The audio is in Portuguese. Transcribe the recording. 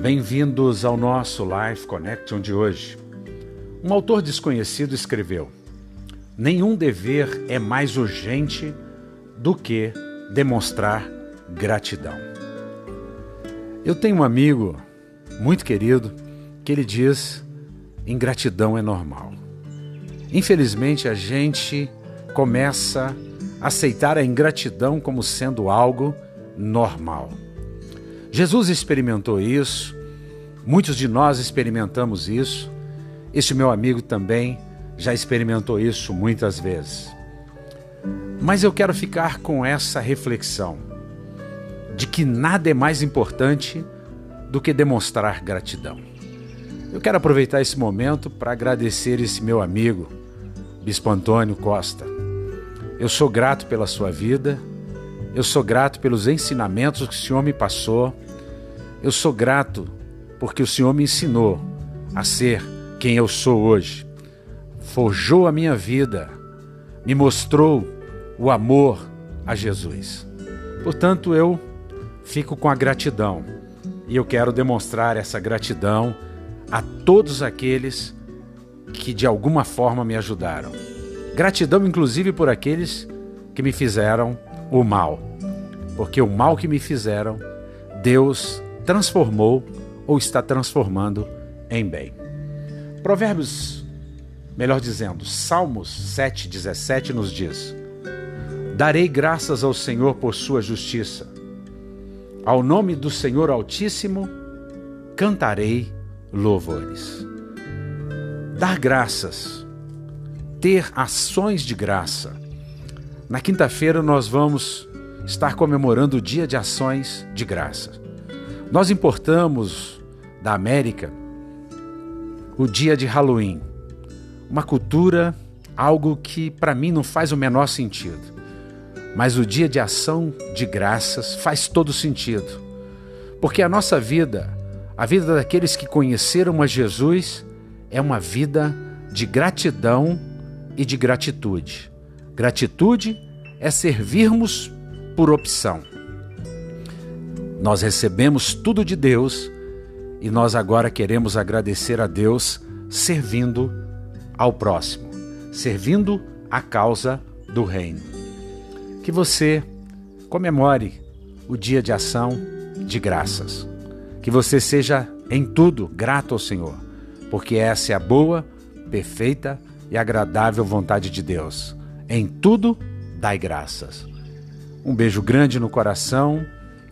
Bem-vindos ao nosso Life Connection de hoje. Um autor desconhecido escreveu: Nenhum dever é mais urgente do que demonstrar gratidão. Eu tenho um amigo muito querido que ele diz: ingratidão é normal. Infelizmente, a gente começa a aceitar a ingratidão como sendo algo normal. Jesus experimentou isso, muitos de nós experimentamos isso. Este meu amigo também já experimentou isso muitas vezes. Mas eu quero ficar com essa reflexão de que nada é mais importante do que demonstrar gratidão. Eu quero aproveitar esse momento para agradecer esse meu amigo, Bispo Antônio Costa. Eu sou grato pela sua vida, eu sou grato pelos ensinamentos que o Senhor me passou. Eu sou grato porque o Senhor me ensinou a ser quem eu sou hoje. Forjou a minha vida, me mostrou o amor a Jesus. Portanto, eu fico com a gratidão e eu quero demonstrar essa gratidão a todos aqueles que de alguma forma me ajudaram. Gratidão, inclusive, por aqueles que me fizeram o mal, porque o mal que me fizeram, Deus transformou ou está transformando em bem. Provérbios, melhor dizendo, Salmos 7,17 nos diz: Darei graças ao Senhor por sua justiça. Ao nome do Senhor Altíssimo cantarei louvores. Dar graças, ter ações de graça, na quinta-feira nós vamos estar comemorando o Dia de Ações de Graça. Nós importamos da América o dia de Halloween, uma cultura, algo que para mim não faz o menor sentido. Mas o dia de ação de graças faz todo sentido. Porque a nossa vida, a vida daqueles que conheceram a Jesus, é uma vida de gratidão e de gratitude. Gratitude é servirmos por opção. Nós recebemos tudo de Deus e nós agora queremos agradecer a Deus servindo ao próximo, servindo a causa do reino. Que você comemore o dia de ação de graças. Que você seja em tudo grato ao Senhor, porque essa é a boa, perfeita e agradável vontade de Deus. Em tudo, dai graças. Um beijo grande no coração.